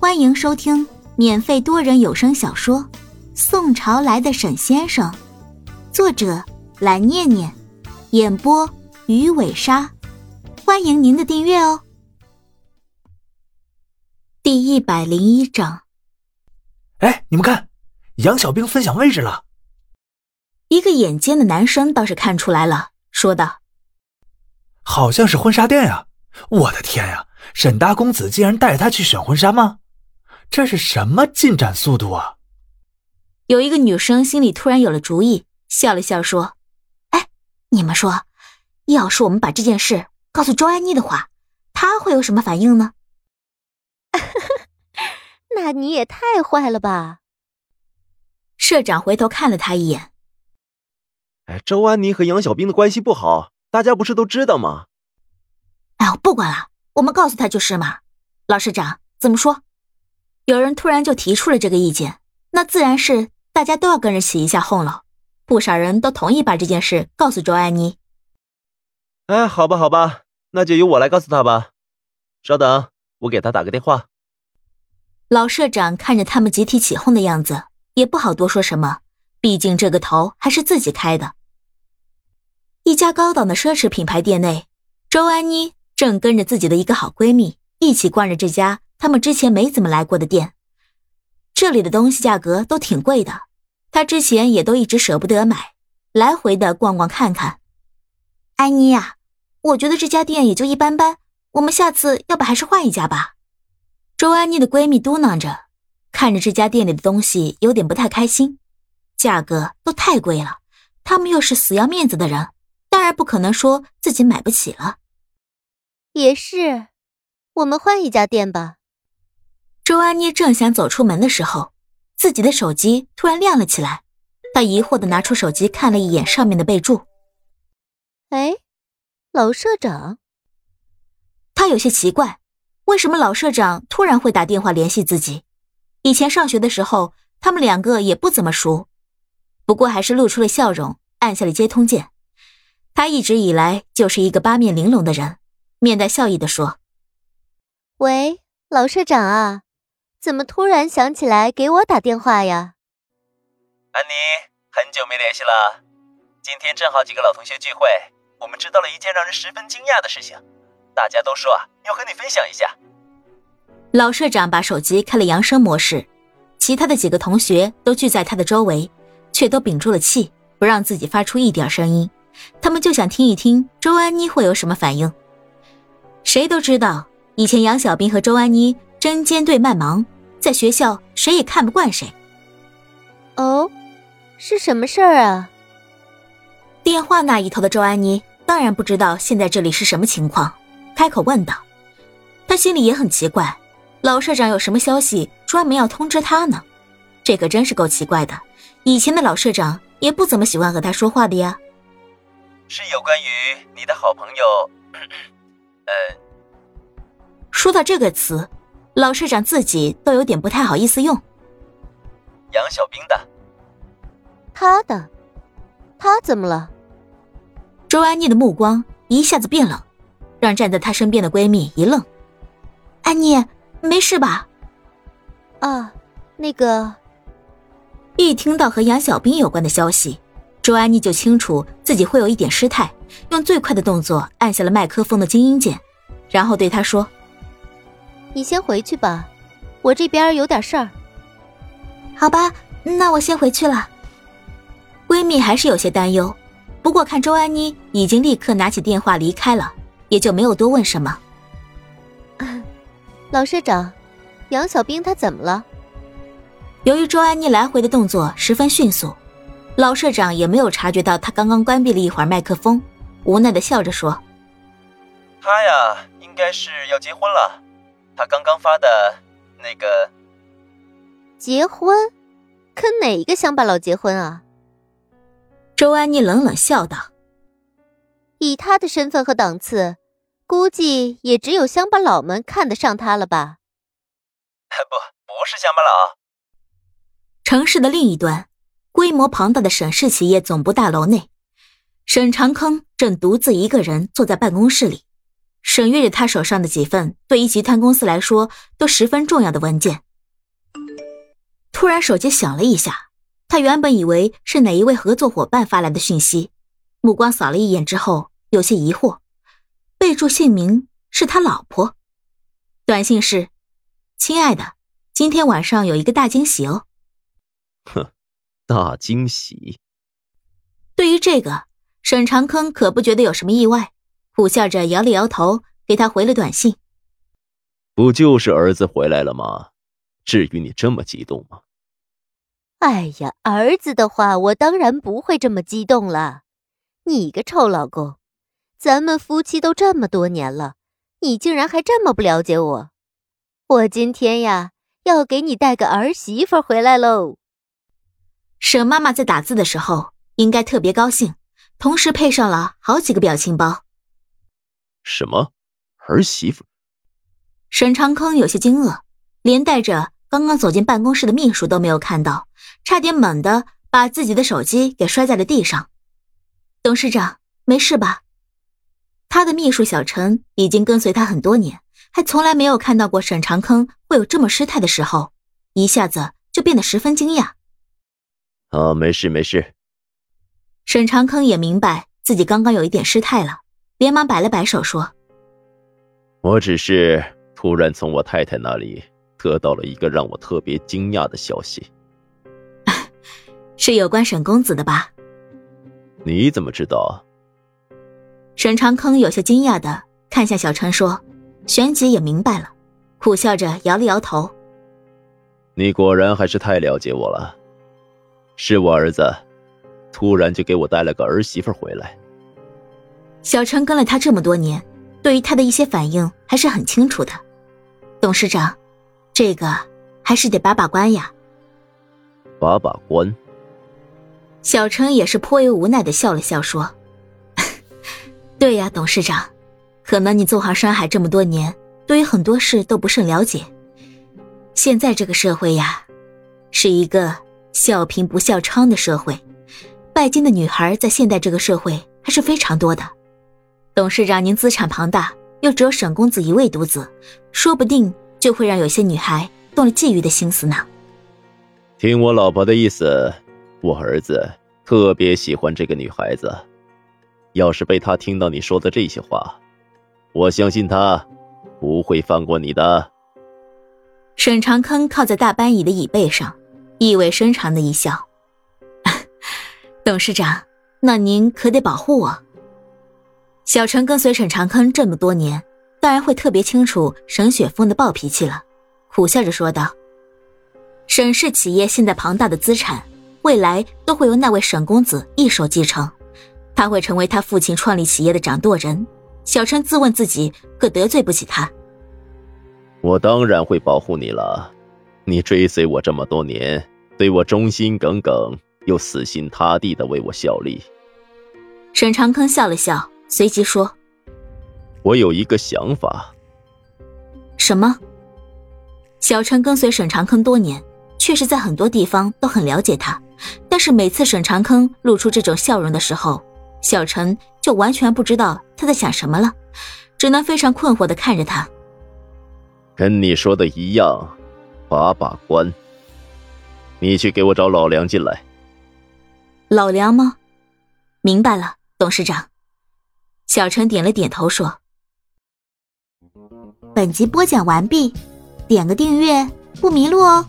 欢迎收听免费多人有声小说《宋朝来的沈先生》，作者蓝念念，演播鱼尾鲨。欢迎您的订阅哦。第一百零一章。哎，你们看，杨小兵分享位置了。一个眼尖的男生倒是看出来了，说道：“好像是婚纱店呀！我的天呀，沈大公子竟然带他去选婚纱吗？这是什么进展速度啊？”有一个女生心里突然有了主意，笑了笑说：“哎，你们说，要是我们把这件事告诉周安妮的话，她会有什么反应呢？” 那你也太坏了吧！社长回头看了他一眼。哎，周安妮和杨小兵的关系不好，大家不是都知道吗？哎，我不管了，我们告诉他就是嘛。老社长怎么说？有人突然就提出了这个意见，那自然是大家都要跟着起一下哄了。不少人都同意把这件事告诉周安妮。哎，好吧，好吧，那就由我来告诉他吧。稍等，我给他打个电话。老社长看着他们集体起哄的样子，也不好多说什么，毕竟这个头还是自己开的。一家高档的奢侈品牌店内，周安妮正跟着自己的一个好闺蜜一起逛着这家他们之前没怎么来过的店。这里的东西价格都挺贵的，她之前也都一直舍不得买，来回的逛逛看看。安妮呀，我觉得这家店也就一般般，我们下次要不还是换一家吧？周安妮的闺蜜嘟囔着，看着这家店里的东西有点不太开心，价格都太贵了，他们又是死要面子的人。当然不可能说自己买不起了。也是，我们换一家店吧。周安妮正想走出门的时候，自己的手机突然亮了起来。她疑惑的拿出手机看了一眼上面的备注。哎，老社长。他有些奇怪，为什么老社长突然会打电话联系自己？以前上学的时候，他们两个也不怎么熟。不过还是露出了笑容，按下了接通键。他一直以来就是一个八面玲珑的人，面带笑意的说：“喂，老社长啊，怎么突然想起来给我打电话呀？”安妮，很久没联系了，今天正好几个老同学聚会，我们知道了一件让人十分惊讶的事情，大家都说要和你分享一下。老社长把手机开了扬声模式，其他的几个同学都聚在他的周围，却都屏住了气，不让自己发出一点声音。他们就想听一听周安妮会有什么反应。谁都知道，以前杨小兵和周安妮针尖对麦芒，在学校谁也看不惯谁。哦，是什么事儿啊？电话那一头的周安妮当然不知道现在这里是什么情况，开口问道。她心里也很奇怪，老社长有什么消息专门要通知她呢？这可真是够奇怪的。以前的老社长也不怎么喜欢和他说话的呀。是有关于你的好朋友，呃，说到这个词，老市长自己都有点不太好意思用。杨小兵的，他的，他怎么了？周安妮的目光一下子变冷，让站在她身边的闺蜜一愣。安妮，没事吧？啊，那个，一听到和杨小兵有关的消息。周安妮就清楚自己会有一点失态，用最快的动作按下了麦克风的静音键，然后对他说：“你先回去吧，我这边有点事儿。”好吧，那我先回去了。闺蜜还是有些担忧，不过看周安妮已经立刻拿起电话离开了，也就没有多问什么。老社长，杨小兵他怎么了？由于周安妮来回的动作十分迅速。老社长也没有察觉到他刚刚关闭了一会儿麦克风，无奈的笑着说：“他呀，应该是要结婚了。他刚刚发的那个结婚，跟哪一个乡巴佬结婚啊？”周安妮冷冷笑道：“以他的身份和档次，估计也只有乡巴佬们看得上他了吧？”“ 不，不是乡巴佬。”城市的另一端。规模庞大的沈氏企业总部大楼内，沈长坑正独自一个人坐在办公室里。审阅着他手上的几份对于集团公司来说都十分重要的文件。突然，手机响了一下，他原本以为是哪一位合作伙伴发来的讯息，目光扫了一眼之后，有些疑惑。备注姓名是他老婆，短信是：“亲爱的，今天晚上有一个大惊喜哦。”哼，大惊喜。对于这个，沈长坑可不觉得有什么意外，苦笑着摇了摇头，给他回了短信：“不就是儿子回来了吗？至于你这么激动吗？”哎呀，儿子的话，我当然不会这么激动了。你个臭老公！咱们夫妻都这么多年了，你竟然还这么不了解我！我今天呀，要给你带个儿媳妇回来喽。沈妈妈在打字的时候应该特别高兴，同时配上了好几个表情包。什么儿媳妇？沈长坑有些惊愕，连带着刚刚走进办公室的秘书都没有看到，差点猛地把自己的手机给摔在了地上。董事长，没事吧？他的秘书小陈已经跟随他很多年，还从来没有看到过沈长坑会有这么失态的时候，一下子就变得十分惊讶。啊，没事没事。沈长坑也明白自己刚刚有一点失态了，连忙摆了摆手说：“我只是突然从我太太那里得到了一个让我特别惊讶的消息，是有关沈公子的吧？你怎么知道？”沈长坑有些惊讶的看向小川，说：“旋即也明白了，苦笑着摇了摇头。你果然还是太了解我了。是我儿子，突然就给我带了个儿媳妇回来。”小陈跟了他这么多年，对于他的一些反应还是很清楚的。董事长，这个还是得把把关呀。把把关。小陈也是颇为无奈的笑了笑，说。对呀，董事长，可能你纵横山海这么多年，对于很多事都不甚了解。现在这个社会呀，是一个笑贫不笑娼的社会，拜金的女孩在现代这个社会还是非常多的。董事长您资产庞大，又只有沈公子一位独子，说不定就会让有些女孩动了觊觎的心思呢。听我老婆的意思，我儿子特别喜欢这个女孩子。要是被他听到你说的这些话，我相信他不会放过你的。沈长坑靠在大班椅的椅背上，意味深长的一笑：“ 董事长，那您可得保护我。”小陈跟随沈长坑这么多年，当然会特别清楚沈雪峰的暴脾气了，苦笑着说道：“沈氏企业现在庞大的资产，未来都会由那位沈公子一手继承。”他会成为他父亲创立企业的掌舵人。小陈自问自己可得罪不起他。我当然会保护你了。你追随我这么多年，对我忠心耿耿，又死心塌地的为我效力。沈长坑笑了笑，随即说：“我有一个想法。”什么？小陈跟随沈长坑多年，确实在很多地方都很了解他，但是每次沈长坑露出这种笑容的时候，小陈就完全不知道他在想什么了，只能非常困惑的看着他。跟你说的一样，把把关。你去给我找老梁进来。老梁吗？明白了，董事长。小陈点了点头说：“本集播讲完毕，点个订阅不迷路哦。”